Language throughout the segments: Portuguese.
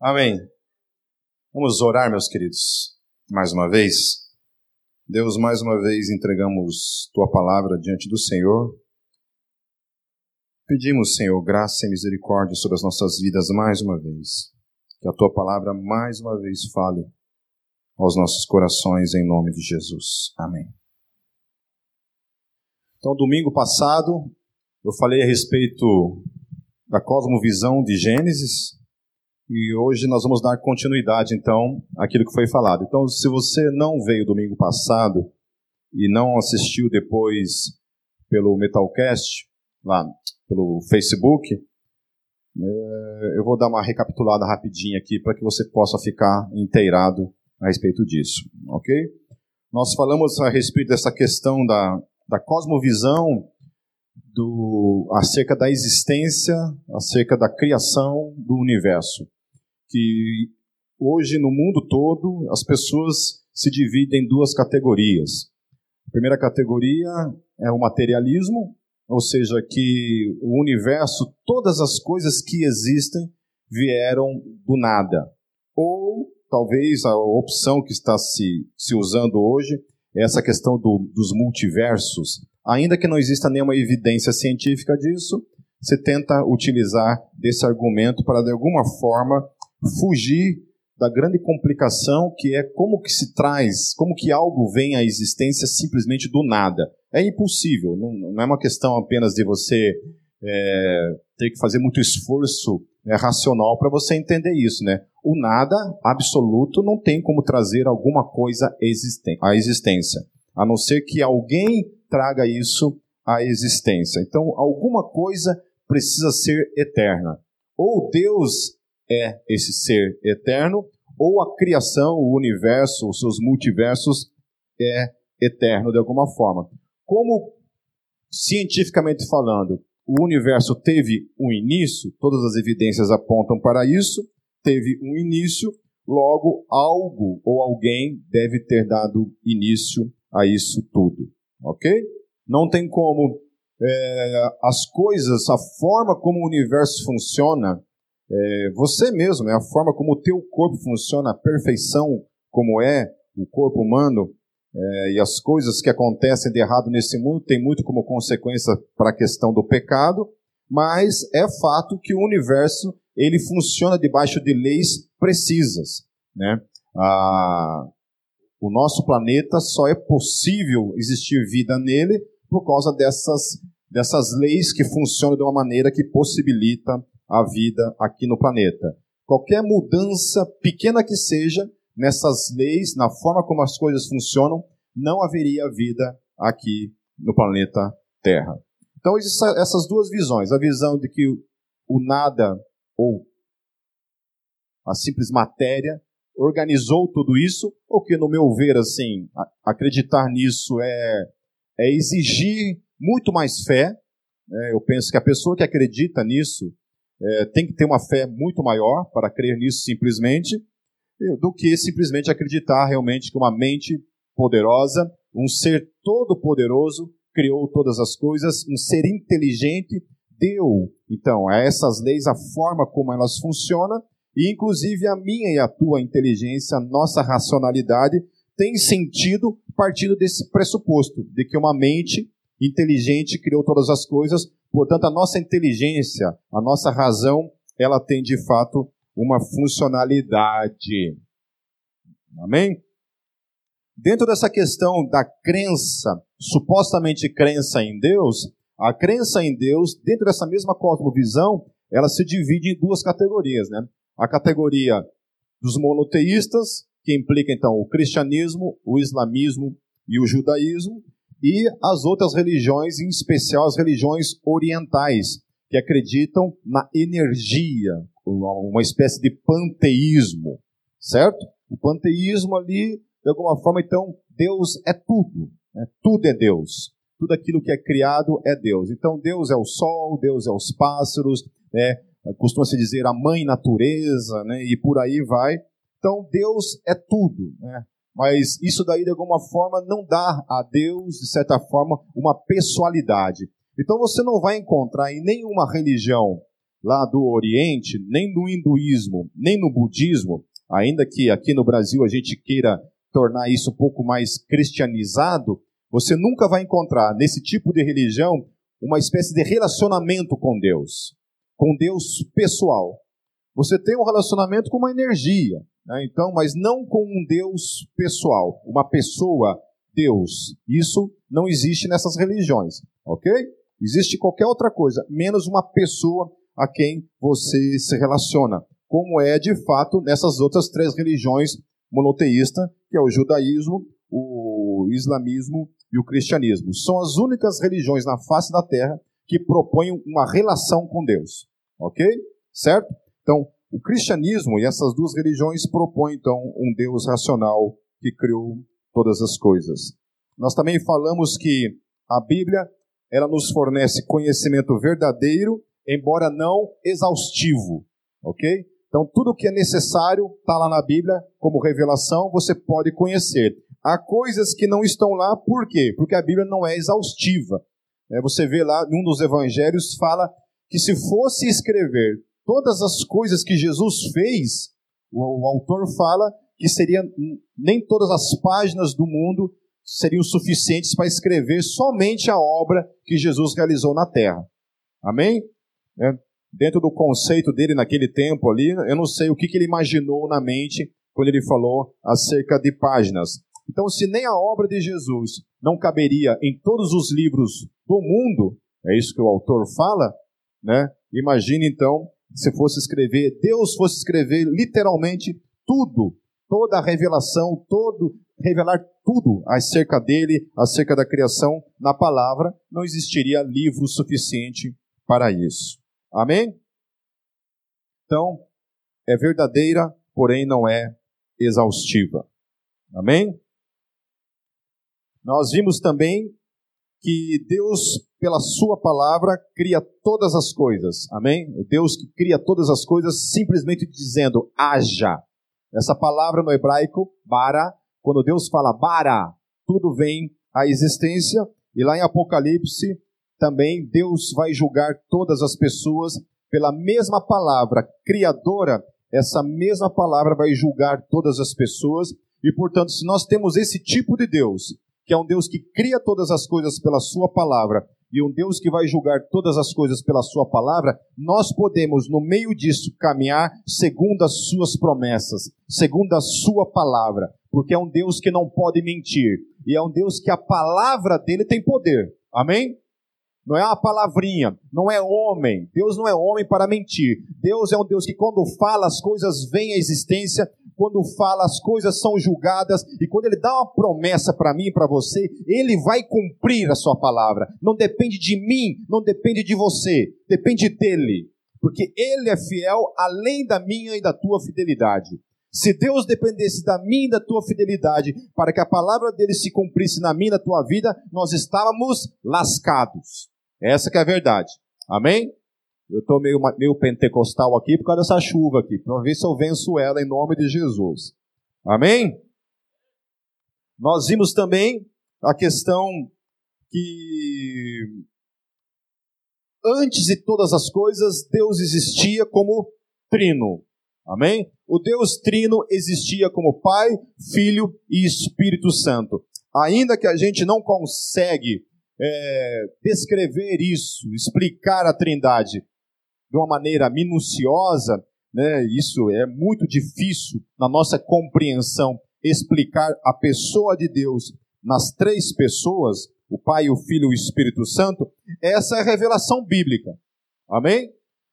Amém. Vamos orar, meus queridos, mais uma vez. Deus, mais uma vez entregamos tua palavra diante do Senhor. Pedimos, Senhor, graça e misericórdia sobre as nossas vidas mais uma vez. Que a tua palavra mais uma vez fale aos nossos corações em nome de Jesus. Amém. Então, domingo passado, eu falei a respeito da cosmovisão de Gênesis, e hoje nós vamos dar continuidade, então, àquilo que foi falado. Então, se você não veio domingo passado e não assistiu depois pelo Metalcast, lá pelo Facebook, é, eu vou dar uma recapitulada rapidinha aqui para que você possa ficar inteirado a respeito disso, ok? Nós falamos a respeito dessa questão da, da cosmovisão do, acerca da existência, acerca da criação do universo que hoje no mundo todo as pessoas se dividem em duas categorias. A primeira categoria é o materialismo, ou seja, que o universo, todas as coisas que existem vieram do nada. Ou talvez a opção que está se, se usando hoje é essa questão do, dos multiversos. Ainda que não exista nenhuma evidência científica disso, você tenta utilizar desse argumento para, de alguma forma, fugir da grande complicação que é como que se traz, como que algo vem à existência simplesmente do nada. É impossível, não, não é uma questão apenas de você é, ter que fazer muito esforço é, racional para você entender isso, né? O nada absoluto não tem como trazer alguma coisa à existência, a não ser que alguém traga isso à existência. Então, alguma coisa precisa ser eterna. Ou Deus é esse ser eterno, ou a criação, o universo, os seus multiversos é eterno de alguma forma. Como cientificamente falando, o universo teve um início, todas as evidências apontam para isso, teve um início, logo algo ou alguém deve ter dado início a isso tudo, ok? Não tem como é, as coisas, a forma como o universo funciona, é, você mesmo, né, a forma como o teu corpo funciona, a perfeição como é o corpo humano é, e as coisas que acontecem de errado nesse mundo tem muito como consequência para a questão do pecado, mas é fato que o universo ele funciona debaixo de leis precisas, né? Ah, o nosso planeta só é possível existir vida nele por causa dessas, dessas leis que funcionam de uma maneira que possibilita a vida aqui no planeta. Qualquer mudança, pequena que seja, nessas leis, na forma como as coisas funcionam, não haveria vida aqui no planeta Terra. Então, existem essas duas visões: a visão de que o nada, ou a simples matéria, organizou tudo isso, ou que, no meu ver, assim, acreditar nisso é, é exigir muito mais fé. Né? Eu penso que a pessoa que acredita nisso, é, tem que ter uma fé muito maior para crer nisso simplesmente, do que simplesmente acreditar realmente que uma mente poderosa, um ser todo-poderoso, criou todas as coisas, um ser inteligente deu, então, a essas leis a forma como elas funcionam, e inclusive a minha e a tua inteligência, a nossa racionalidade, tem sentido partindo desse pressuposto, de que uma mente inteligente criou todas as coisas, Portanto, a nossa inteligência, a nossa razão, ela tem de fato uma funcionalidade. Amém? Dentro dessa questão da crença, supostamente crença em Deus, a crença em Deus, dentro dessa mesma cosmovisão, ela se divide em duas categorias, né? A categoria dos monoteístas, que implica então o cristianismo, o islamismo e o judaísmo, e as outras religiões, em especial as religiões orientais, que acreditam na energia, uma espécie de panteísmo, certo? O panteísmo ali, de alguma forma, então, Deus é tudo, né? tudo é Deus. Tudo aquilo que é criado é Deus. Então, Deus é o sol, Deus é os pássaros, né? costuma-se dizer a mãe natureza, né? e por aí vai. Então, Deus é tudo. Né? Mas isso daí de alguma forma não dá a Deus, de certa forma, uma pessoalidade. Então você não vai encontrar em nenhuma religião lá do Oriente, nem no hinduísmo, nem no budismo, ainda que aqui no Brasil a gente queira tornar isso um pouco mais cristianizado, você nunca vai encontrar nesse tipo de religião uma espécie de relacionamento com Deus, com Deus pessoal. Você tem um relacionamento com uma energia, né? então, mas não com um Deus pessoal, uma pessoa Deus. Isso não existe nessas religiões, ok? Existe qualquer outra coisa, menos uma pessoa a quem você se relaciona, como é de fato nessas outras três religiões monoteístas, que é o judaísmo, o islamismo e o cristianismo. São as únicas religiões na face da terra que propõem uma relação com Deus, ok? Certo? Então, o cristianismo e essas duas religiões propõem então um Deus racional que criou todas as coisas. Nós também falamos que a Bíblia ela nos fornece conhecimento verdadeiro, embora não exaustivo, ok? Então tudo que é necessário está lá na Bíblia como revelação, você pode conhecer. Há coisas que não estão lá, por quê? Porque a Bíblia não é exaustiva. É, você vê lá, em um dos evangelhos, fala que se fosse escrever todas as coisas que Jesus fez, o, autor fala que seria nem todas as páginas do mundo seriam suficientes para escrever somente a obra que Jesus realizou na terra. Amém? É, dentro do conceito dele naquele tempo ali, eu não sei o que, que ele imaginou na mente quando ele falou acerca de páginas. Então, se nem a obra de Jesus não caberia em todos os livros do mundo, é isso que o autor fala, né? Imagine então se fosse escrever, Deus fosse escrever literalmente tudo toda a revelação, todo revelar tudo acerca dele, acerca da criação na palavra, não existiria livro suficiente para isso. Amém? Então, é verdadeira, porém não é exaustiva. Amém? Nós vimos também que Deus, pela Sua palavra, cria todas as coisas. Amém? O Deus que cria todas as coisas simplesmente dizendo: haja. Essa palavra no hebraico, bara, quando Deus fala bara, tudo vem à existência. E lá em Apocalipse, também Deus vai julgar todas as pessoas pela mesma palavra criadora. Essa mesma palavra vai julgar todas as pessoas. E portanto, se nós temos esse tipo de Deus, que é um Deus que cria todas as coisas pela Sua palavra e um Deus que vai julgar todas as coisas pela Sua palavra, nós podemos, no meio disso, caminhar segundo as Suas promessas, segundo a Sua palavra, porque é um Deus que não pode mentir e é um Deus que a palavra dele tem poder. Amém? Não é uma palavrinha, não é homem. Deus não é homem para mentir. Deus é um Deus que, quando fala, as coisas vêm à existência quando fala, as coisas são julgadas, e quando ele dá uma promessa para mim e para você, ele vai cumprir a sua palavra. Não depende de mim, não depende de você, depende dele. Porque ele é fiel além da minha e da tua fidelidade. Se Deus dependesse da minha e da tua fidelidade para que a palavra dele se cumprisse na minha e na tua vida, nós estávamos lascados. Essa que é a verdade. Amém? Eu estou meio, meio pentecostal aqui por causa dessa chuva aqui, para ver se eu venço ela em nome de Jesus. Amém? Nós vimos também a questão que antes de todas as coisas, Deus existia como trino. Amém? O Deus trino existia como Pai, Filho e Espírito Santo. Ainda que a gente não consegue é, descrever isso, explicar a trindade, de uma maneira minuciosa, né, isso é muito difícil na nossa compreensão explicar a pessoa de Deus nas três pessoas, o Pai, o Filho e o Espírito Santo, essa é a revelação bíblica. Amém?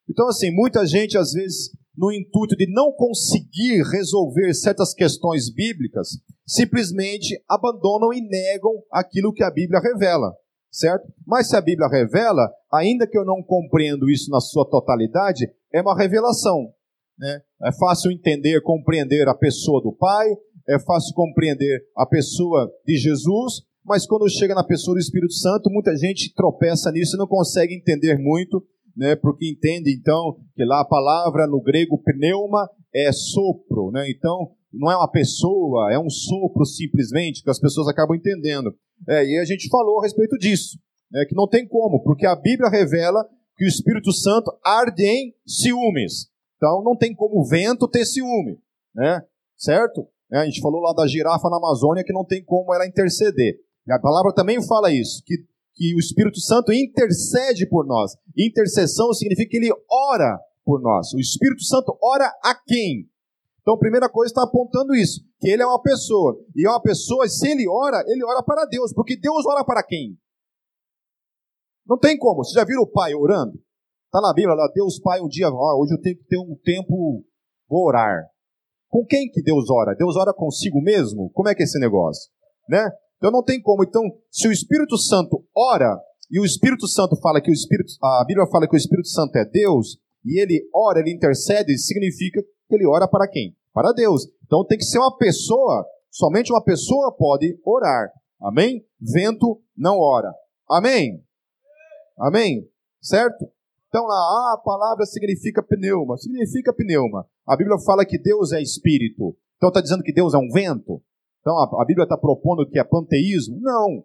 Então, assim, muita gente, às vezes, no intuito de não conseguir resolver certas questões bíblicas, simplesmente abandonam e negam aquilo que a Bíblia revela certo? Mas se a Bíblia revela, ainda que eu não compreendo isso na sua totalidade, é uma revelação. Né? É fácil entender, compreender a pessoa do Pai, é fácil compreender a pessoa de Jesus, mas quando chega na pessoa do Espírito Santo, muita gente tropeça nisso e não consegue entender muito, né? porque entende então que lá a palavra no grego pneuma é sopro, né? então não é uma pessoa, é um sopro simplesmente, que as pessoas acabam entendendo. É, e a gente falou a respeito disso, né, que não tem como, porque a Bíblia revela que o Espírito Santo arde em ciúmes. Então não tem como o vento ter ciúme, né? Certo? É, a gente falou lá da girafa na Amazônia que não tem como ela interceder. E a palavra também fala isso, que, que o Espírito Santo intercede por nós. Intercessão significa que ele ora por nós. O Espírito Santo ora a quem? Então, a primeira coisa está apontando isso, que ele é uma pessoa. E é uma pessoa, se ele ora, ele ora para Deus, porque Deus ora para quem? Não tem como. Você já viram o pai orando? Está na Bíblia lá, Deus Pai um dia, ó, hoje eu tenho que ter um tempo, vou orar. Com quem que Deus ora? Deus ora consigo mesmo? Como é que é esse negócio? Né? Então não tem como. Então, se o Espírito Santo ora, e o Espírito Santo fala que o Espírito, a Bíblia fala que o Espírito Santo é Deus, e ele ora, ele intercede, significa que ele ora para quem? Para Deus. Então tem que ser uma pessoa, somente uma pessoa pode orar. Amém? Vento não ora. Amém? Amém? Certo? Então lá, ah, a palavra significa pneuma. Significa pneuma. A Bíblia fala que Deus é espírito. Então está dizendo que Deus é um vento? Então a, Bíblia está propondo que é panteísmo? Não.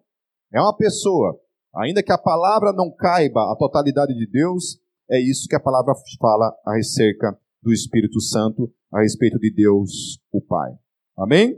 É uma pessoa. Ainda que a palavra não caiba a totalidade de Deus, é isso que a palavra fala a respeito do Espírito Santo, a respeito de Deus, o Pai. Amém?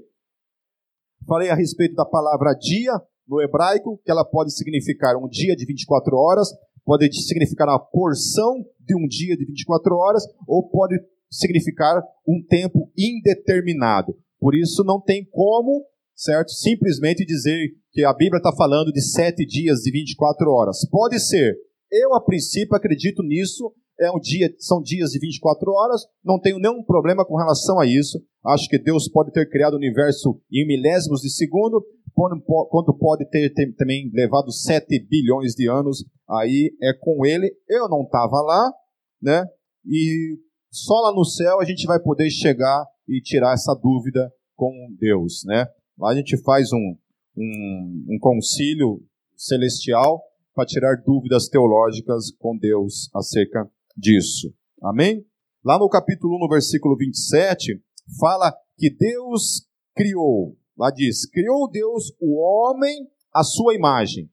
Falei a respeito da palavra dia no hebraico, que ela pode significar um dia de 24 horas, pode significar uma porção de um dia de 24 horas, ou pode significar um tempo indeterminado. Por isso não tem como, certo? Simplesmente dizer que a Bíblia está falando de sete dias de 24 horas. Pode ser. Eu, a princípio, acredito nisso. É um dia, são dias de 24 horas. Não tenho nenhum problema com relação a isso. Acho que Deus pode ter criado o universo em milésimos de segundo, quando pode ter, ter também levado 7 bilhões de anos, aí é com ele. Eu não estava lá, né? E só lá no céu a gente vai poder chegar e tirar essa dúvida com Deus, né? Lá a gente faz um, um, um concílio celestial para tirar dúvidas teológicas com Deus acerca disso. Amém? Lá no capítulo 1, no versículo 27, fala que Deus criou Lá diz: Criou Deus o homem à sua imagem.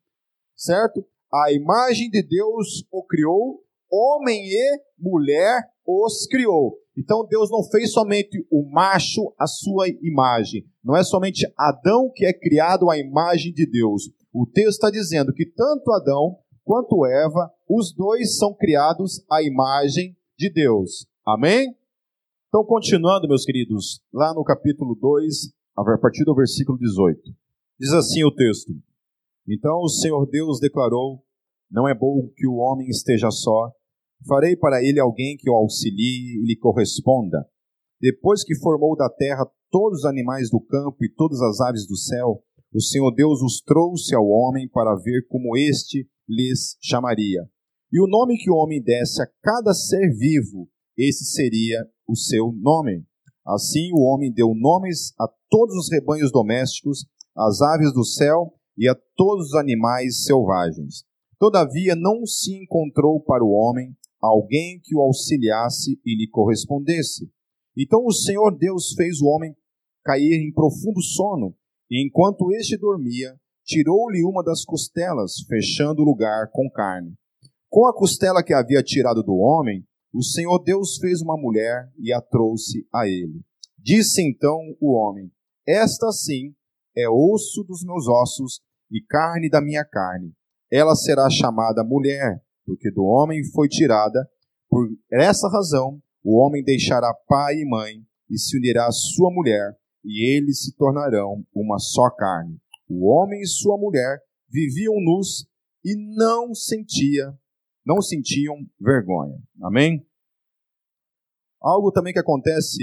Certo? A imagem de Deus o criou, homem e mulher os criou. Então Deus não fez somente o macho à sua imagem. Não é somente Adão que é criado à imagem de Deus. O texto está dizendo que tanto Adão quanto Eva, os dois são criados à imagem de Deus. Amém? Então, continuando, meus queridos, lá no capítulo 2, a partir do versículo 18. Diz assim o texto: Então o Senhor Deus declarou: Não é bom que o homem esteja só. Farei para ele alguém que o auxilie e lhe corresponda. Depois que formou da terra todos os animais do campo e todas as aves do céu, o Senhor Deus os trouxe ao homem para ver como este lhes chamaria. E o nome que o homem desse a cada ser vivo, esse seria o seu nome. Assim o homem deu nomes a todos os rebanhos domésticos, às aves do céu e a todos os animais selvagens. Todavia não se encontrou para o homem alguém que o auxiliasse e lhe correspondesse. Então o Senhor Deus fez o homem cair em profundo sono, e enquanto este dormia, tirou-lhe uma das costelas, fechando o lugar com carne. Com a costela que havia tirado do homem, o Senhor Deus fez uma mulher e a trouxe a ele. Disse então o homem: Esta sim é osso dos meus ossos e carne da minha carne. Ela será chamada mulher, porque do homem foi tirada. Por essa razão, o homem deixará pai e mãe e se unirá à sua mulher, e eles se tornarão uma só carne. O homem e sua mulher viviam nus e não sentia não sentiam vergonha. Amém? Algo também que acontece,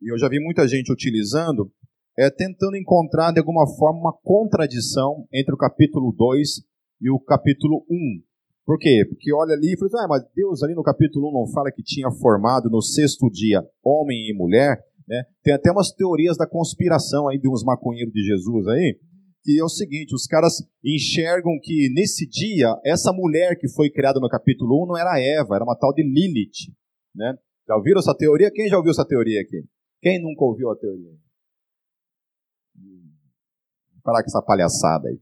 e eu já vi muita gente utilizando, é tentando encontrar de alguma forma uma contradição entre o capítulo 2 e o capítulo 1. Por quê? Porque olha ali e fala, ah, mas Deus ali no capítulo 1 não fala que tinha formado no sexto dia homem e mulher, né? Tem até umas teorias da conspiração aí de uns maconheiros de Jesus aí, que é o seguinte: os caras enxergam que nesse dia, essa mulher que foi criada no capítulo 1 não era Eva, era uma tal de Lilith. Né? Já ouviram essa teoria? Quem já ouviu essa teoria aqui? Quem nunca ouviu a teoria? Vou parar com essa palhaçada aí.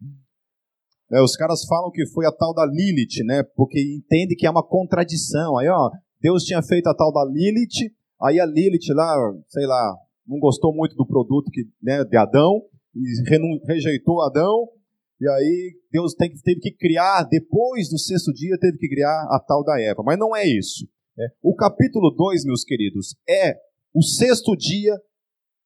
É, os caras falam que foi a tal da Lilith, né? Porque entende que é uma contradição. Aí, ó, Deus tinha feito a tal da Lilith, aí a Lilith lá, sei lá, não gostou muito do produto que, né, de Adão, e rejeitou Adão, e aí Deus teve que criar, depois do sexto dia, teve que criar a tal da Eva. Mas não é isso. Né? O capítulo 2, meus queridos, é o sexto dia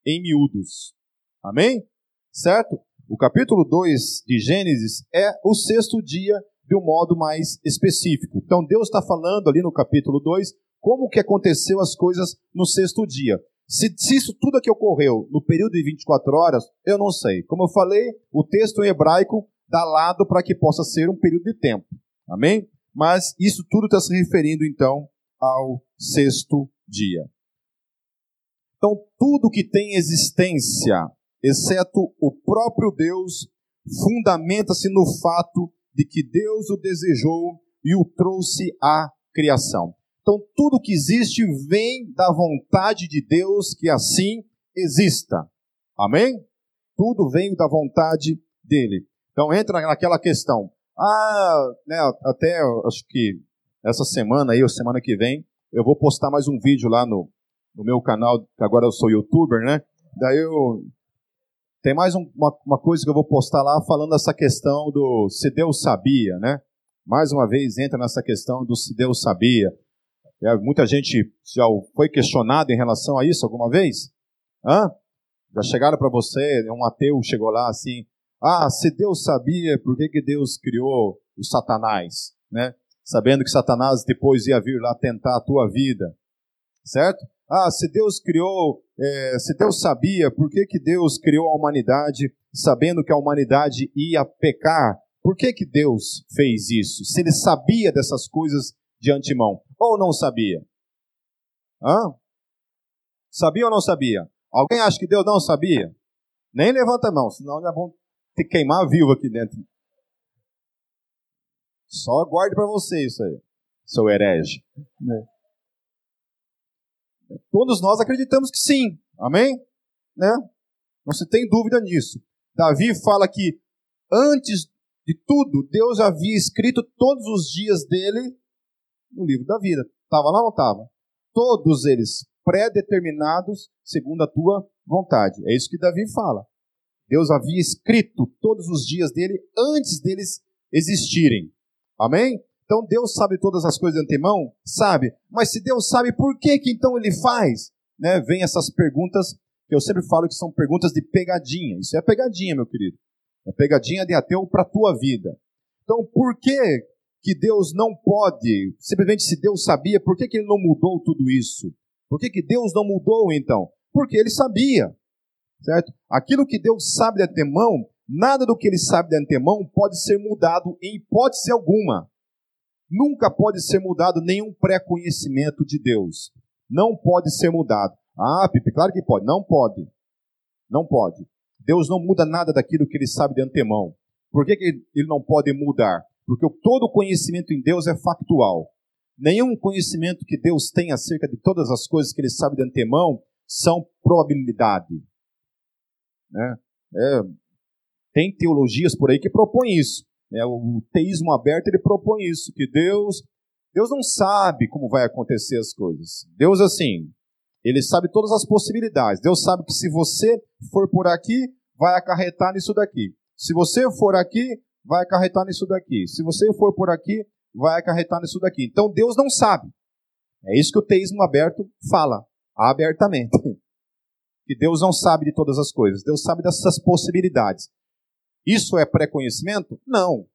em miúdos. Amém? Certo? O capítulo 2 de Gênesis é o sexto dia de um modo mais específico. Então Deus está falando ali no capítulo 2 como que aconteceu as coisas no sexto dia. Se, se, isso tudo aqui ocorreu no período de 24 horas, eu não sei. Como eu falei, o texto em hebraico dá lado para que possa ser um período de tempo. Amém? Mas isso tudo está se referindo então ao sexto dia. Então, tudo que tem existência exceto o próprio Deus, fundamenta-se no fato de que Deus o desejou e o trouxe à criação. Então, tudo que existe vem da vontade de Deus que assim exista. Amém? Tudo vem da vontade dele. Então, entra naquela questão. Ah, né, até acho que essa semana aí, ou semana que vem, eu vou postar mais um vídeo lá no, no meu canal, que agora eu sou youtuber, né? Daí eu tem mais um, uma, uma coisa que eu vou postar lá falando dessa questão do se Deus sabia, né? Mais uma vez entra nessa questão do se Deus sabia. É, muita gente já foi questionado em relação a isso alguma vez? Hã? Já chegaram para você, um ateu chegou lá assim, ah, se Deus sabia, por que, que Deus criou o Satanás? Né? Sabendo que Satanás depois ia vir lá tentar a tua vida. Certo? Ah, se Deus criou, é, se Deus sabia, por que, que Deus criou a humanidade, sabendo que a humanidade ia pecar? Por que, que Deus fez isso? Se ele sabia dessas coisas de antemão, ou não sabia? Hã? Sabia ou não sabia? Alguém acha que Deus não sabia? Nem levanta a mão, senão já vão te queimar vivo aqui dentro. Só guarde para você isso aí, seu herege. É. Todos nós acreditamos que sim. Amém? Né? Não se tem dúvida nisso. Davi fala que antes de tudo, Deus havia escrito todos os dias dele no livro da vida. Estava lá ou não estava? Todos eles pré-determinados segundo a tua vontade. É isso que Davi fala. Deus havia escrito todos os dias dele antes deles existirem. Amém? Então Deus sabe todas as coisas de antemão? Sabe. Mas se Deus sabe, por que que então ele faz? Né? Vem essas perguntas que eu sempre falo que são perguntas de pegadinha. Isso é pegadinha, meu querido. É pegadinha de ateu para a tua vida. Então, por que que Deus não pode, simplesmente se Deus sabia, por que, que ele não mudou tudo isso? Por que, que Deus não mudou então? Porque ele sabia, certo? Aquilo que Deus sabe de antemão, nada do que ele sabe de antemão pode ser mudado em hipótese alguma. Nunca pode ser mudado nenhum pré-conhecimento de Deus. Não pode ser mudado. Ah, Pipe, claro que pode. Não pode. Não pode. Deus não muda nada daquilo que ele sabe de antemão. Por que, que ele não pode mudar? Porque todo conhecimento em Deus é factual. Nenhum conhecimento que Deus tem acerca de todas as coisas que ele sabe de antemão são probabilidade. Né? É, tem teologias por aí que propõem isso. É, o teísmo aberto ele propõe isso, que Deus, Deus não sabe como vai acontecer as coisas. Deus assim, ele sabe todas as possibilidades. Deus sabe que se você for por aqui, vai acarretar nisso daqui. Se você for aqui, vai acarretar nisso daqui. Se você for por aqui, vai acarretar nisso daqui. Então Deus não sabe. É isso que o teísmo aberto fala, abertamente. Que Deus não sabe de todas as coisas. Deus sabe dessas possibilidades. Isso é pré-conhecimento? Não.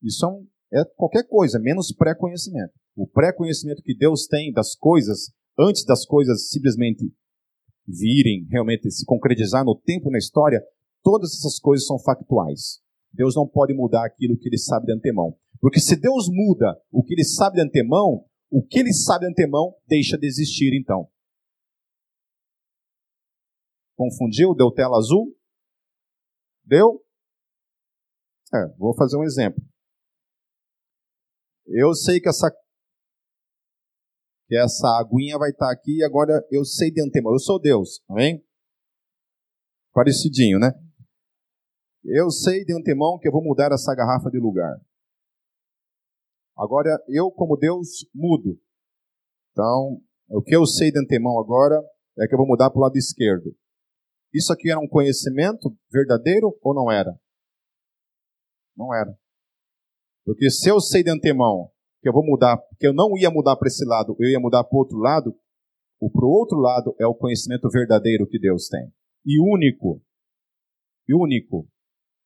Isso é, um, é qualquer coisa, menos pré-conhecimento. O pré-conhecimento que Deus tem das coisas, antes das coisas simplesmente virem, realmente se concretizar no tempo, na história, todas essas coisas são factuais. Deus não pode mudar aquilo que ele sabe de antemão. Porque se Deus muda o que ele sabe de antemão, o que ele sabe de antemão deixa de existir então. Confundiu? Deu tela azul? Deu? É, vou fazer um exemplo. Eu sei que essa que essa aguinha vai estar aqui, agora eu sei de antemão, eu sou Deus, amém? Parecidinho, né? Eu sei de antemão que eu vou mudar essa garrafa de lugar. Agora, eu, como Deus, mudo. Então, o que eu sei de antemão agora é que eu vou mudar para o lado esquerdo. Isso aqui era um conhecimento verdadeiro ou não era? Não era. Porque se eu sei de antemão que eu vou mudar, que eu não ia mudar para esse lado, eu ia mudar para o outro lado, o para o outro lado é o conhecimento verdadeiro que Deus tem. E único. E único.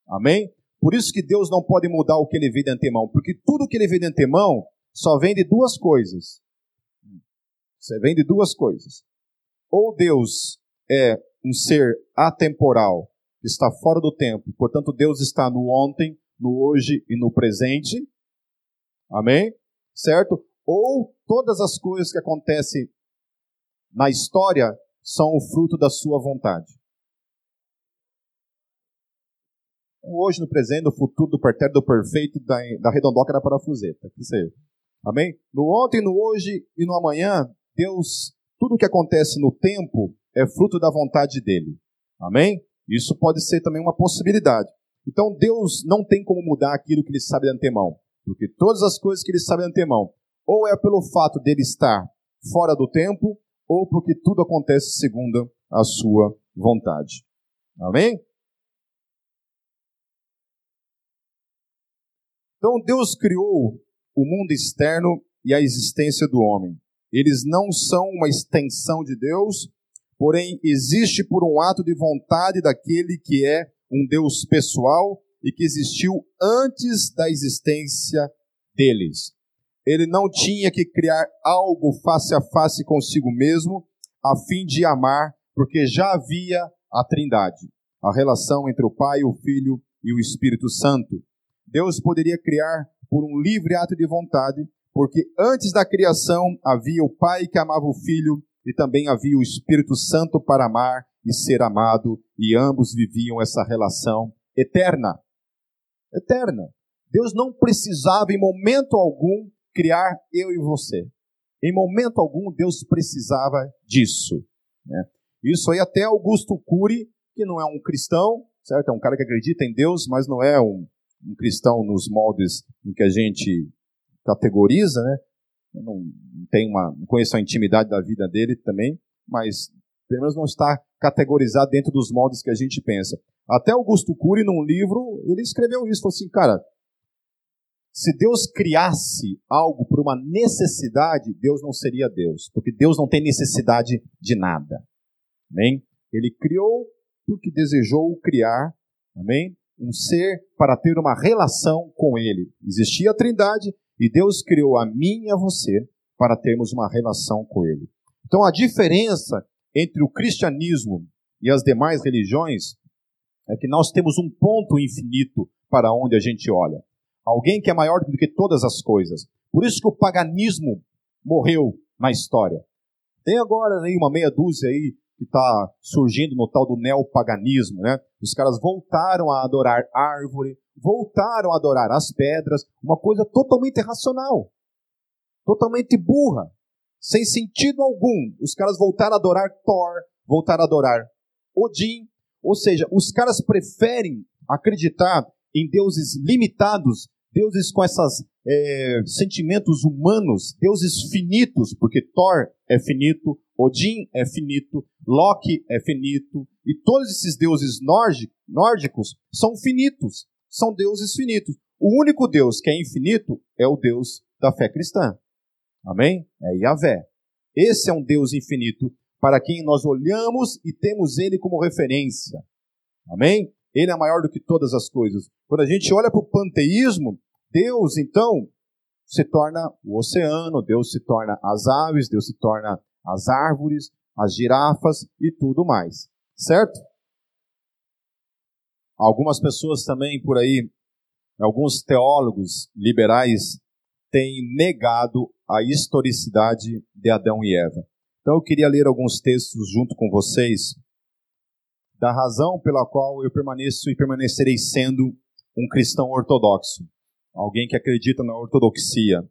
Amém? Por isso que Deus não pode mudar o que ele vê de antemão, porque tudo que ele vê de antemão só vem de duas coisas. Você vem de duas coisas. Ou Deus é um ser atemporal, está fora do tempo, portanto Deus está no ontem, no hoje e no presente. Amém? Certo? Ou todas as coisas que acontecem na história são o fruto da sua vontade. Hoje, no presente, no futuro, do pretérito, do perfeito, da, da redondoca da parafuseta. Que seja. Amém? No ontem, no hoje e no amanhã, Deus, tudo que acontece no tempo é fruto da vontade dele. Amém? Isso pode ser também uma possibilidade. Então Deus não tem como mudar aquilo que ele sabe de antemão, porque todas as coisas que ele sabe de antemão, ou é pelo fato dele estar fora do tempo, ou porque tudo acontece segundo a sua vontade. Amém? Então Deus criou o mundo externo e a existência do homem. Eles não são uma extensão de Deus, porém existe por um ato de vontade daquele que é um Deus pessoal e que existiu antes da existência deles. Ele não tinha que criar algo face a face consigo mesmo, a fim de amar, porque já havia a Trindade, a relação entre o Pai, o Filho e o Espírito Santo. Deus poderia criar por um livre ato de vontade, porque antes da criação havia o Pai que amava o Filho e também havia o Espírito Santo para amar e ser amado, e ambos viviam essa relação eterna. Eterna. Deus não precisava em momento algum criar eu e você. Em momento algum Deus precisava disso. Né? Isso aí até Augusto Cury, que não é um cristão, certo? É um cara que acredita em Deus, mas não é um, um cristão nos moldes em que a gente categoriza, né? Eu não, tenho uma, não conheço a intimidade da vida dele também, mas pelo menos não está categorizado dentro dos moldes que a gente pensa. Até Augusto Cury, num livro, ele escreveu isso, falou assim, cara, se Deus criasse algo por uma necessidade, Deus não seria Deus, porque Deus não tem necessidade de nada. Amém? Ele criou porque desejou criar, amém? Um ser para ter uma relação com ele. Existia a Trindade, e Deus criou a mim e a você para termos uma relação com Ele. Então a diferença entre o cristianismo e as demais religiões é que nós temos um ponto infinito para onde a gente olha. Alguém que é maior do que todas as coisas. Por isso que o paganismo morreu na história. Tem agora aí uma meia dúzia aí que está surgindo no tal do neopaganismo, né? Os caras voltaram a adorar árvore, voltaram a adorar as pedras, uma coisa totalmente irracional, totalmente burra, sem sentido algum. Os caras voltaram a adorar Thor, voltaram a adorar Odin, ou seja, os caras preferem acreditar em deuses limitados, deuses com esses é, sentimentos humanos, deuses finitos, porque Thor é finito, Odin é finito, Loki é finito, e todos esses deuses nórdicos são finitos são deuses finitos. O único Deus que é infinito é o Deus da fé cristã. Amém? É Yahvé. Esse é um Deus infinito para quem nós olhamos e temos ele como referência. Amém? Ele é maior do que todas as coisas. Quando a gente olha para o panteísmo, Deus, então, se torna o oceano, Deus se torna as aves, Deus se torna as árvores, as girafas e tudo mais. Certo? Algumas pessoas também por aí, alguns teólogos liberais, têm negado a historicidade de Adão e Eva. Então eu queria ler alguns textos junto com vocês da razão pela qual eu permaneço e permanecerei sendo um cristão ortodoxo, alguém que acredita na ortodoxia,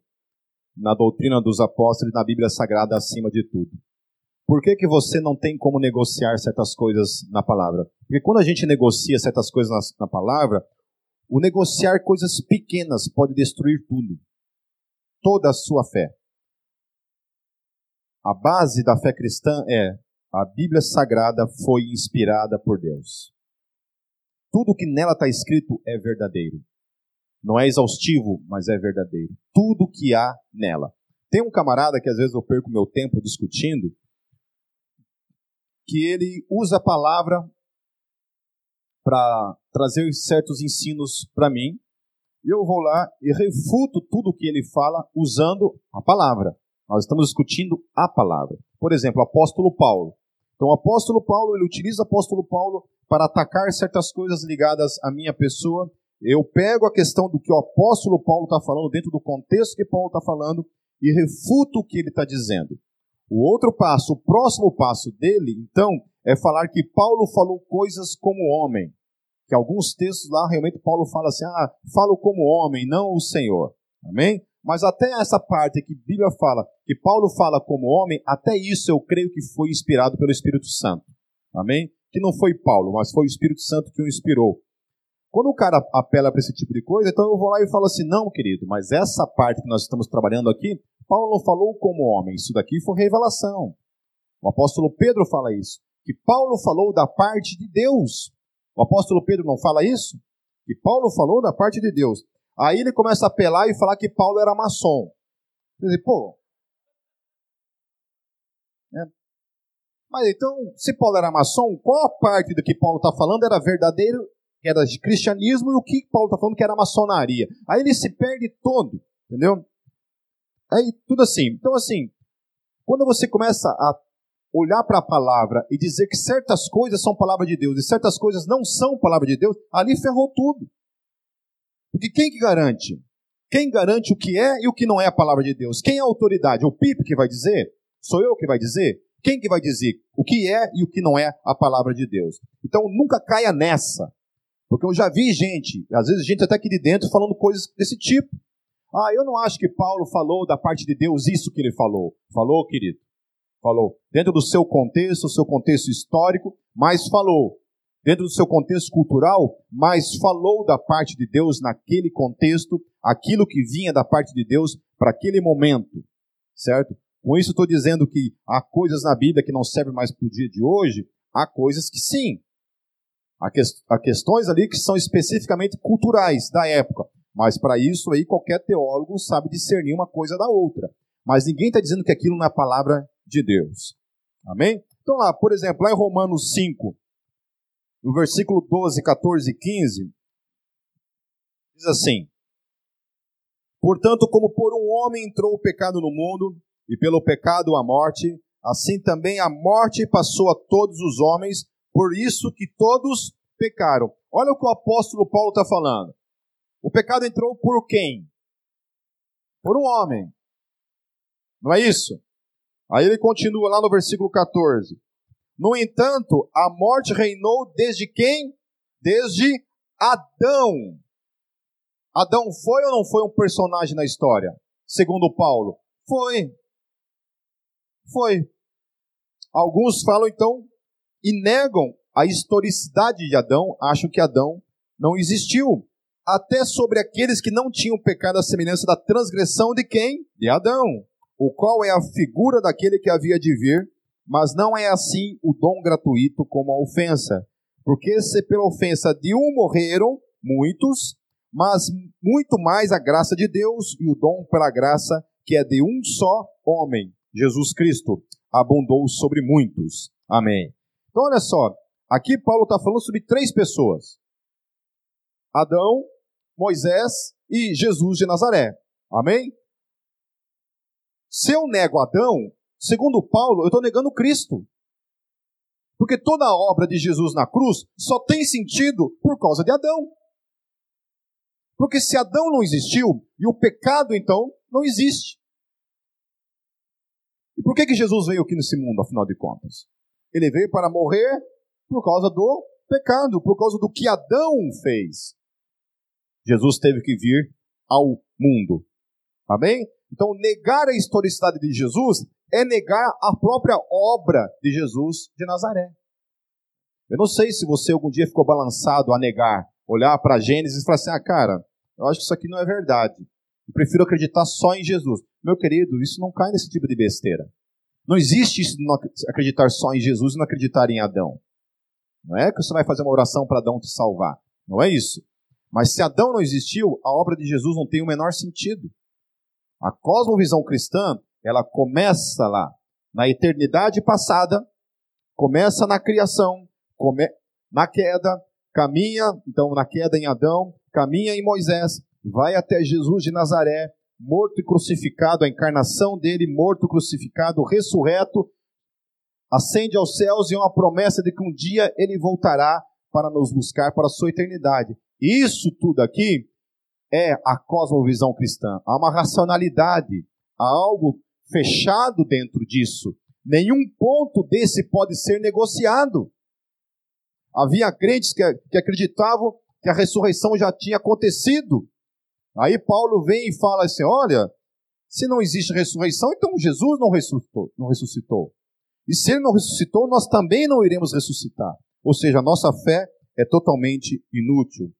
na doutrina dos apóstolos e na Bíblia Sagrada acima de tudo. Por que, que você não tem como negociar certas coisas na palavra? Porque quando a gente negocia certas coisas na, na palavra, o negociar coisas pequenas pode destruir tudo. Toda a sua fé. A base da fé cristã é a Bíblia Sagrada foi inspirada por Deus. Tudo que nela está escrito é verdadeiro. Não é exaustivo, mas é verdadeiro. Tudo que há nela. Tem um camarada que às vezes eu perco meu tempo discutindo, que ele usa a palavra para trazer certos ensinos para mim, e eu vou lá e refuto tudo que ele fala usando a palavra. Nós estamos discutindo a palavra. Por exemplo, o apóstolo Paulo. Então, o apóstolo Paulo, ele utiliza o apóstolo Paulo para atacar certas coisas ligadas à minha pessoa. Eu pego a questão do que o apóstolo Paulo está falando, dentro do contexto que Paulo está falando, e refuto o que ele está dizendo. O outro passo, o próximo passo dele, então, é falar que Paulo falou coisas como homem. Que alguns textos lá, realmente, Paulo fala assim: ah, falo como homem, não o Senhor. Amém? Mas até essa parte que a Bíblia fala, que Paulo fala como homem, até isso eu creio que foi inspirado pelo Espírito Santo. Amém? Que não foi Paulo, mas foi o Espírito Santo que o inspirou. Quando o cara apela para esse tipo de coisa, então eu vou lá e falo assim: não, querido, mas essa parte que nós estamos trabalhando aqui, Paulo não falou como homem, isso daqui foi revelação. O apóstolo Pedro fala isso, que Paulo falou da parte de Deus. O apóstolo Pedro não fala isso? Que Paulo falou da parte de Deus. Aí ele começa a apelar e falar que Paulo era maçom. Dizer, pô. É. Mas então, se Paulo era maçom, qual a parte do que Paulo está falando era verdadeiro, era de cristianismo, e o que Paulo está falando que era maçonaria? Aí ele se perde todo, entendeu? Aí tudo assim. Então, assim, quando você começa a olhar para a palavra e dizer que certas coisas são palavra de Deus e certas coisas não são palavra de Deus, ali ferrou tudo. Porque quem que garante? Quem garante o que é e o que não é a palavra de Deus? Quem é a autoridade? O Pipe que vai dizer? Sou eu que vai dizer? Quem que vai dizer o que é e o que não é a palavra de Deus? Então nunca caia nessa. Porque eu já vi gente, às vezes gente até aqui de dentro, falando coisas desse tipo. Ah, eu não acho que Paulo falou da parte de Deus isso que ele falou. Falou, querido? Falou. Dentro do seu contexto, seu contexto histórico, mas falou dentro do seu contexto cultural, mas falou da parte de Deus naquele contexto, aquilo que vinha da parte de Deus para aquele momento, certo? Com isso estou dizendo que há coisas na Bíblia que não servem mais para o dia de hoje, há coisas que sim. Há, que, há questões ali que são especificamente culturais da época, mas para isso aí qualquer teólogo sabe discernir uma coisa da outra. Mas ninguém está dizendo que aquilo não é a palavra de Deus. Amém? Então lá, por exemplo, lá em Romanos 5, no versículo 12, 14 e 15, diz assim: Portanto, como por um homem entrou o pecado no mundo, e pelo pecado a morte, assim também a morte passou a todos os homens, por isso que todos pecaram. Olha o que o apóstolo Paulo está falando. O pecado entrou por quem? Por um homem. Não é isso? Aí ele continua lá no versículo 14. No entanto, a morte reinou desde quem? Desde Adão. Adão foi ou não foi um personagem na história? Segundo Paulo. Foi. Foi. Alguns falam então e negam a historicidade de Adão, acham que Adão não existiu. Até sobre aqueles que não tinham pecado a semelhança da transgressão de quem? De Adão, o qual é a figura daquele que havia de vir mas não é assim o dom gratuito como a ofensa. Porque se pela ofensa de um morreram muitos, mas muito mais a graça de Deus e o dom pela graça que é de um só homem, Jesus Cristo, abundou sobre muitos. Amém. Então olha só, aqui Paulo está falando sobre três pessoas: Adão, Moisés e Jesus de Nazaré. Amém? Se eu nego Adão, Segundo Paulo, eu estou negando Cristo. Porque toda a obra de Jesus na cruz só tem sentido por causa de Adão. Porque se Adão não existiu, e o pecado então não existe. E por que, que Jesus veio aqui nesse mundo, afinal de contas? Ele veio para morrer por causa do pecado, por causa do que Adão fez. Jesus teve que vir ao mundo. Amém? Então, negar a historicidade de Jesus é negar a própria obra de Jesus de Nazaré. Eu não sei se você algum dia ficou balançado a negar, olhar para Gênesis e falar assim: ah, cara, eu acho que isso aqui não é verdade. Eu prefiro acreditar só em Jesus. Meu querido, isso não cai nesse tipo de besteira. Não existe isso de não acreditar só em Jesus e não acreditar em Adão. Não é que você vai fazer uma oração para Adão te salvar. Não é isso. Mas se Adão não existiu, a obra de Jesus não tem o menor sentido. A cosmovisão cristã, ela começa lá, na eternidade passada, começa na criação, come, na queda, caminha, então na queda em Adão, caminha em Moisés, vai até Jesus de Nazaré, morto e crucificado, a encarnação dele, morto, crucificado, ressurreto, ascende aos céus e uma promessa de que um dia ele voltará para nos buscar para a sua eternidade. Isso tudo aqui é a cosmovisão cristã. Há uma racionalidade, há algo fechado dentro disso. Nenhum ponto desse pode ser negociado. Havia crentes que, que acreditavam que a ressurreição já tinha acontecido. Aí Paulo vem e fala assim: olha, se não existe ressurreição, então Jesus não ressuscitou, não ressuscitou. E se ele não ressuscitou, nós também não iremos ressuscitar. Ou seja, a nossa fé é totalmente inútil.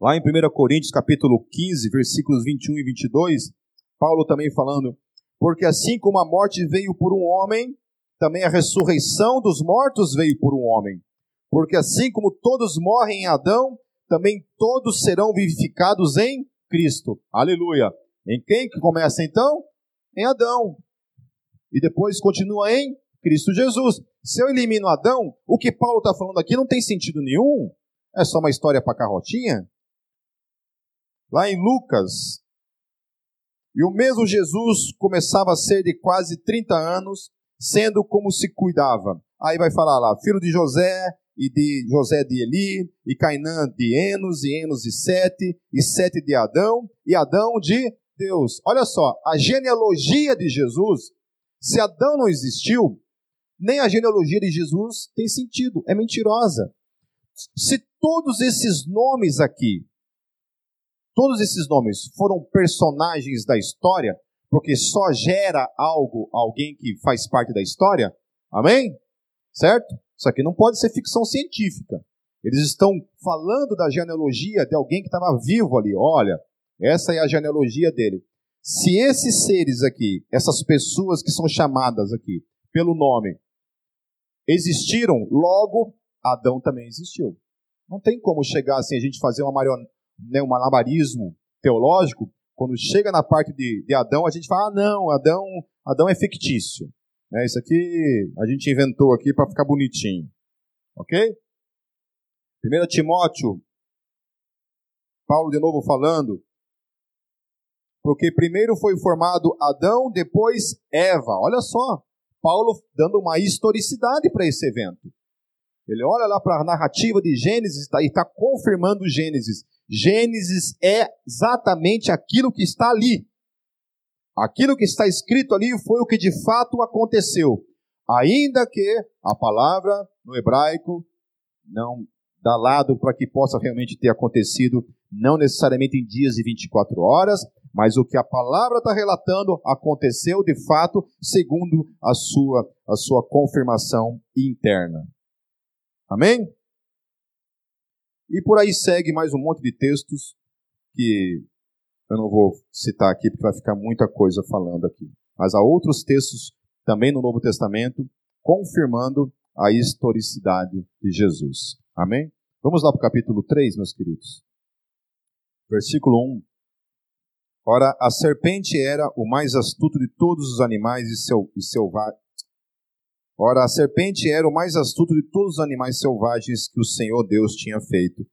Lá em 1 Coríntios capítulo 15, versículos 21 e 22, Paulo também falando, porque assim como a morte veio por um homem, também a ressurreição dos mortos veio por um homem. Porque assim como todos morrem em Adão, também todos serão vivificados em Cristo. Aleluia. Em quem que começa então? Em Adão. E depois continua em Cristo Jesus. Se eu elimino Adão, o que Paulo está falando aqui não tem sentido nenhum. É só uma história para carrotinha. Lá em Lucas, e o mesmo Jesus começava a ser de quase 30 anos, sendo como se cuidava. Aí vai falar lá, filho de José, e de José de Eli, e Cainã de Enos, e Enos de Sete, e Sete de Adão, e Adão de Deus. Olha só, a genealogia de Jesus, se Adão não existiu, nem a genealogia de Jesus tem sentido, é mentirosa. Se todos esses nomes aqui, todos esses nomes foram personagens da história, porque só gera algo, alguém que faz parte da história, amém? Certo? Isso aqui não pode ser ficção científica. Eles estão falando da genealogia de alguém que estava vivo ali. Olha, essa é a genealogia dele. Se esses seres aqui, essas pessoas que são chamadas aqui pelo nome, existiram, logo Adão também existiu. Não tem como chegar assim, a gente fazer uma marion... né, um malabarismo teológico. Quando chega na parte de, de Adão, a gente fala: ah, não, Adão, Adão é fictício. É, isso aqui a gente inventou aqui para ficar bonitinho. Ok? 1 Timóteo, Paulo de novo falando, porque primeiro foi formado Adão, depois Eva. Olha só, Paulo dando uma historicidade para esse evento. Ele olha lá para a narrativa de Gênesis tá, e está confirmando Gênesis. Gênesis é exatamente aquilo que está ali. Aquilo que está escrito ali foi o que de fato aconteceu. Ainda que a palavra no hebraico não dá lado para que possa realmente ter acontecido, não necessariamente em dias e 24 horas, mas o que a palavra está relatando aconteceu de fato, segundo a sua, a sua confirmação interna. Amém? E por aí segue mais um monte de textos que eu não vou citar aqui porque vai ficar muita coisa falando aqui. Mas há outros textos também no Novo Testamento confirmando a historicidade de Jesus. Amém? Vamos lá para o capítulo 3, meus queridos. Versículo 1. Ora, a serpente era o mais astuto de todos os animais e, e selvagens. Ora, a serpente era o mais astuto de todos os animais selvagens que o Senhor Deus tinha feito.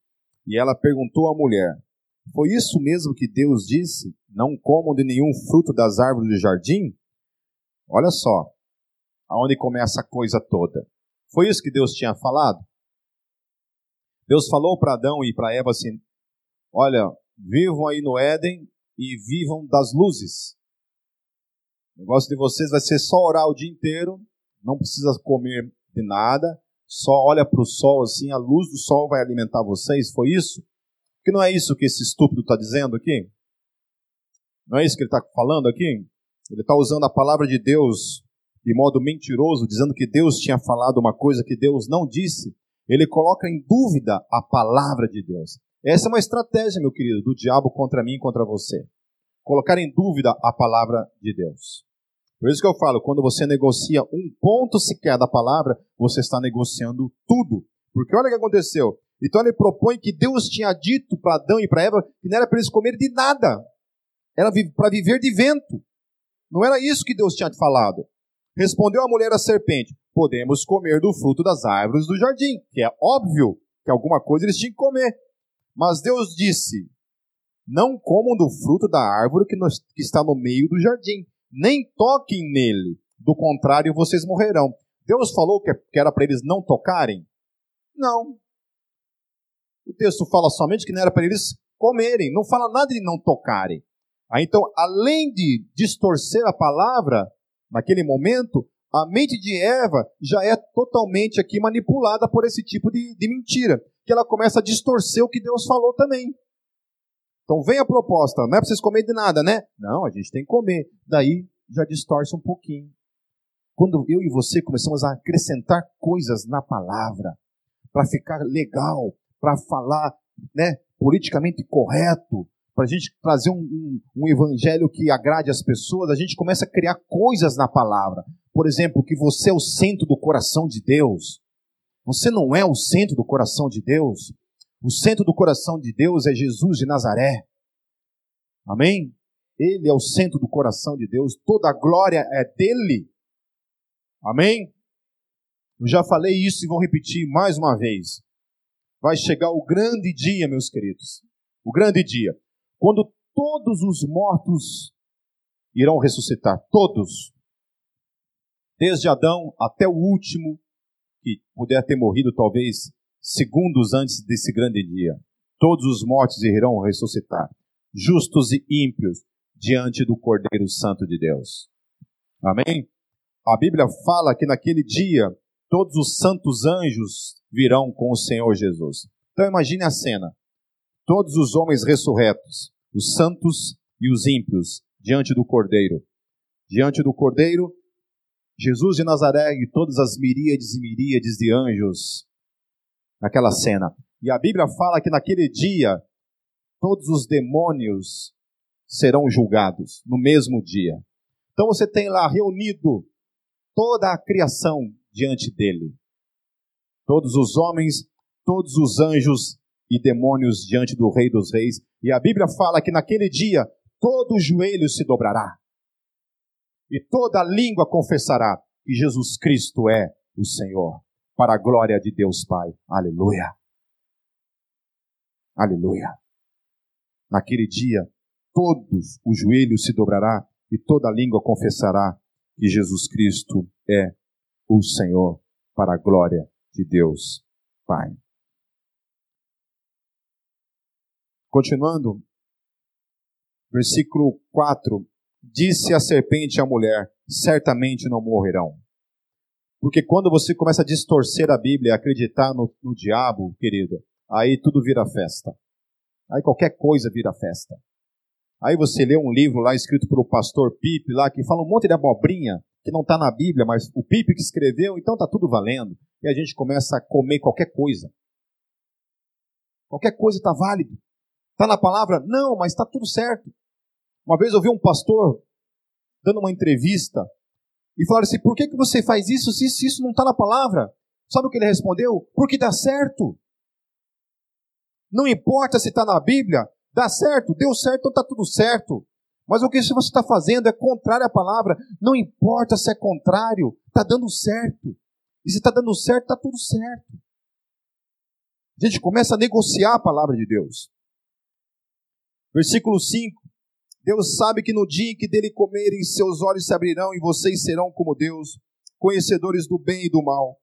E ela perguntou à mulher: foi isso mesmo que Deus disse? Não comam de nenhum fruto das árvores do jardim? Olha só, aonde começa a coisa toda. Foi isso que Deus tinha falado? Deus falou para Adão e para Eva assim: Olha, vivam aí no Éden e vivam das luzes. O negócio de vocês vai ser só orar o dia inteiro, não precisa comer de nada, só olha para o sol assim, a luz do sol vai alimentar vocês. Foi isso? Que não é isso que esse estúpido está dizendo aqui? Não é isso que ele está falando aqui? Ele está usando a palavra de Deus de modo mentiroso, dizendo que Deus tinha falado uma coisa que Deus não disse. Ele coloca em dúvida a palavra de Deus. Essa é uma estratégia, meu querido, do diabo contra mim e contra você. Colocar em dúvida a palavra de Deus. Por isso que eu falo, quando você negocia um ponto sequer da palavra, você está negociando tudo. Porque olha o que aconteceu. Então ele propõe que Deus tinha dito para Adão e para Eva que não era para eles comerem de nada. Era para viver de vento. Não era isso que Deus tinha falado. Respondeu a mulher à serpente: Podemos comer do fruto das árvores do jardim, que é óbvio que alguma coisa eles tinham que comer. Mas Deus disse: Não comam do fruto da árvore que, que está no meio do jardim, nem toquem nele, do contrário vocês morrerão. Deus falou que era para eles não tocarem? Não. O texto fala somente que não era para eles comerem, não fala nada de não tocarem. Aí, então, além de distorcer a palavra, naquele momento, a mente de Eva já é totalmente aqui manipulada por esse tipo de, de mentira, que ela começa a distorcer o que Deus falou também. Então vem a proposta, não é para vocês comerem de nada, né? Não, a gente tem que comer. Daí já distorce um pouquinho. Quando eu e você começamos a acrescentar coisas na palavra, para ficar legal, para falar né, politicamente correto, para a gente trazer um, um, um, evangelho que agrade as pessoas, a gente começa a criar coisas na palavra. Por exemplo, que você é o centro do coração de Deus. Você não é o centro do coração de Deus. O centro do coração de Deus é Jesus de Nazaré. Amém? Ele é o centro do coração de Deus, toda a glória é dele. Amém? Eu já falei isso e vou repetir mais uma vez. Vai chegar o grande dia, meus queridos. O grande dia. Quando todos os mortos irão ressuscitar. Todos. Desde Adão até o último que puder ter morrido, talvez segundos antes desse grande dia. Todos os mortos irão ressuscitar, justos e ímpios, diante do Cordeiro Santo de Deus. Amém? A Bíblia fala que naquele dia todos os santos anjos virão com o Senhor Jesus. Então imagine a cena: todos os homens ressurretos, os santos e os ímpios, diante do Cordeiro. Diante do Cordeiro, Jesus de Nazaré e todas as miríades e miríades de anjos naquela cena. E a Bíblia fala que naquele dia todos os demônios serão julgados no mesmo dia. Então você tem lá reunido toda a criação diante dele. Todos os homens, todos os anjos e demônios diante do Rei dos Reis. E a Bíblia fala que naquele dia todo joelho se dobrará e toda língua confessará que Jesus Cristo é o Senhor para a glória de Deus Pai. Aleluia. Aleluia. Naquele dia, todos os joelhos se dobrará e toda língua confessará que Jesus Cristo é o Senhor para a glória de Deus Pai. Continuando, versículo 4: Disse a serpente à mulher: Certamente não morrerão. Porque quando você começa a distorcer a Bíblia e acreditar no, no diabo, querido, aí tudo vira festa. Aí qualquer coisa vira festa. Aí você lê um livro lá escrito pelo pastor Pipe lá que fala um monte de abobrinha que não está na Bíblia, mas o Pipe que escreveu, então está tudo valendo. E a gente começa a comer qualquer coisa. Qualquer coisa está válido. Está na palavra? Não, mas está tudo certo. Uma vez eu vi um pastor dando uma entrevista e falaram assim: por que, que você faz isso se isso não está na palavra? Sabe o que ele respondeu? Porque dá certo. Não importa se está na Bíblia, dá certo, deu certo, então está tudo certo. Mas o que você está fazendo é contrário à palavra. Não importa se é contrário, está dando certo. E se está dando certo, está tudo certo. A gente começa a negociar a palavra de Deus. Versículo 5. Deus sabe que no dia em que dele comerem, seus olhos se abrirão e vocês serão como Deus, conhecedores do bem e do mal.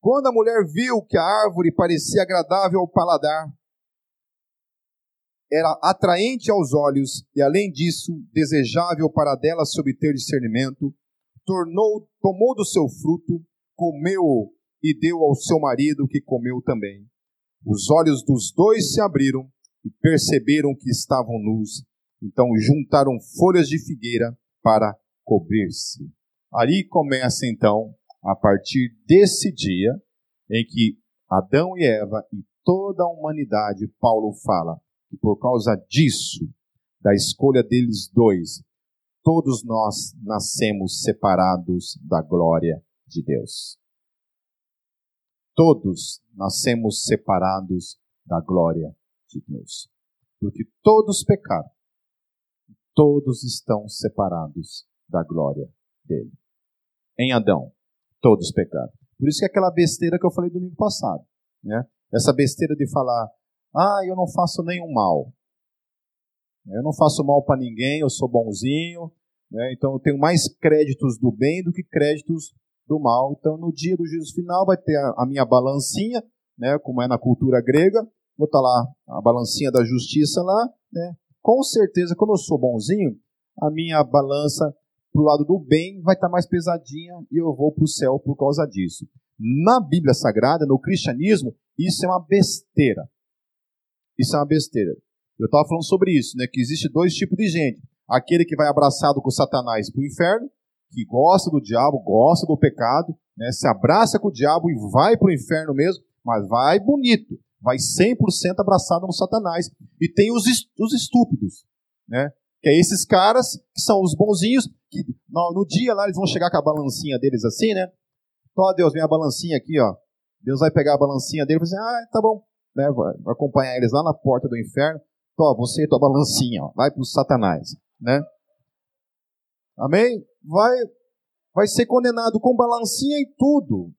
Quando a mulher viu que a árvore parecia agradável ao paladar, era atraente aos olhos e, além disso, desejável para dela se obter discernimento, tornou, tomou do seu fruto, comeu e deu ao seu marido, que comeu também. Os olhos dos dois se abriram e perceberam que estavam nus então juntaram folhas de figueira para cobrir-se. Ali começa então, a partir desse dia, em que Adão e Eva e toda a humanidade, Paulo fala que por causa disso, da escolha deles dois, todos nós nascemos separados da glória de Deus. Todos nascemos separados da glória de Deus. Porque todos pecaram. Todos estão separados da glória dele. Em Adão, todos pecaram. Por isso que é aquela besteira que eu falei domingo passado, né? Essa besteira de falar, ah, eu não faço nenhum mal. Eu não faço mal para ninguém, eu sou bonzinho, né? então eu tenho mais créditos do bem do que créditos do mal. Então, no dia do juízo final, vai ter a, minha balancinha, né? como é na cultura grega, vou estar tá lá, a balancinha da justiça lá, né? com certeza, como eu sou bonzinho, a minha balança para o lado do bem vai estar tá mais pesadinha e eu vou para o céu por causa disso. Na Bíblia Sagrada, no cristianismo, isso é uma besteira. Isso é uma besteira. Eu estava falando sobre isso, né? Que existe dois tipos de gente. Aquele que vai abraçado com Satanás para o inferno, que gosta do diabo, gosta do pecado, né? Se abraça com o diabo e vai para o inferno mesmo, mas vai bonito, vai 100% abraçado no Satanás. E tem os, os estúpidos, né? Que é esses caras que são os bonzinhos, que no, no dia lá eles vão chegar com a balancinha deles assim, né? Ó, Deus, minha balancinha aqui, ó. Deus vai pegar a balancinha dele e vai dizer, ah, tá bom. Né? Vai acompanhar eles lá na porta do inferno. Tó, você e tua balancinha, ó, vai para o Satanás, né? Amém? Vai, vai ser condenado com balancinha e tudo.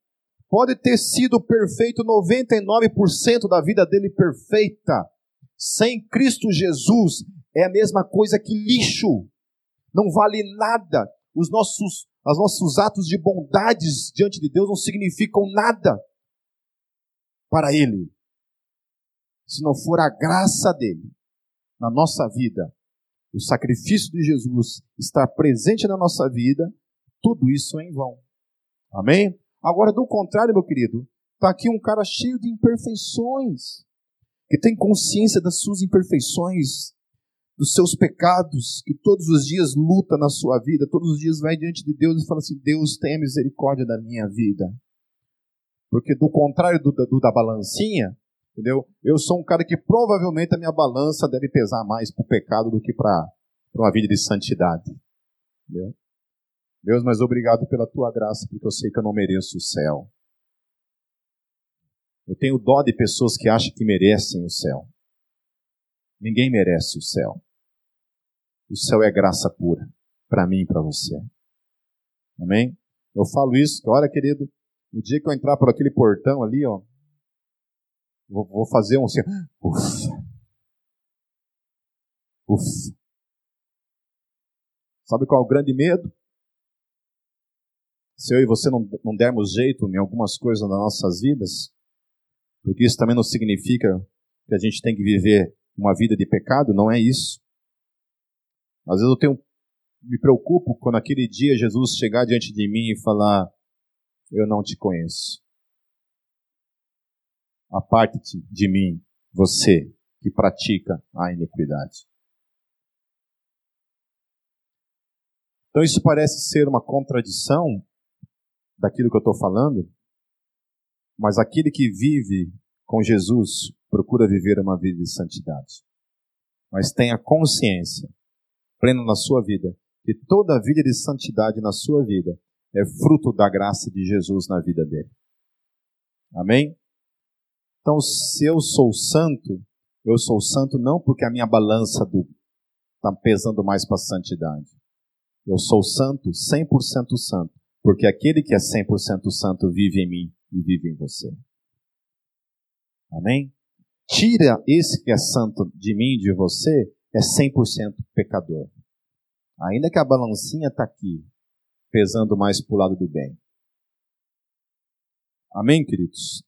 Pode ter sido perfeito 99% da vida dele perfeita. Sem Cristo Jesus é a mesma coisa que lixo. Não vale nada. Os nossos, os nossos atos de bondades diante de Deus não significam nada para Ele. Se não for a graça dele na nossa vida, o sacrifício de Jesus estar presente na nossa vida, tudo isso é em vão. Amém? Agora, do contrário, meu querido, está aqui um cara cheio de imperfeições, que tem consciência das suas imperfeições, dos seus pecados, que todos os dias luta na sua vida, todos os dias vai diante de Deus e fala assim: Deus, tenha misericórdia da minha vida. Porque do contrário do, do da balancinha, entendeu? Eu sou um cara que provavelmente a minha balança deve pesar mais para o pecado do que para uma vida de santidade. Entendeu? Deus, mas obrigado pela tua graça, porque eu sei que eu não mereço o céu. Eu tenho dó de pessoas que acham que merecem o céu. Ninguém merece o céu. O céu é graça pura, para mim e para você. Amém? Eu falo isso, que olha, querido, o dia que eu entrar por aquele portão ali, ó, vou, vou fazer um assim, ufa. Ufa. Sabe qual é o grande medo? Se eu e você não, não dermos jeito em algumas coisas nas nossas vidas, porque isso também não significa que a gente tem que viver uma vida de pecado, não é isso. Às vezes eu tenho, me preocupo quando aquele dia Jesus chegar diante de mim e falar: eu não te conheço. Aparte-te de mim, você que pratica a iniquidade. Então isso parece ser uma contradição daquilo que eu estou falando, mas aquele que vive com Jesus procura viver uma vida de santidade. Mas tenha consciência plena na sua vida que toda a vida de santidade na sua vida é fruto da graça de Jesus na vida dele. Amém? Então, se eu sou santo, eu sou santo não porque a minha balança está pesando mais para a santidade. Eu sou santo, 100% santo, porque aquele que é 100% santo vive em mim e vive em você. Amém? Tira esse que é santo de mim de você, é 100% pecador. Ainda que a balancinha está aqui, pesando mais para o lado do bem. Amém, queridos?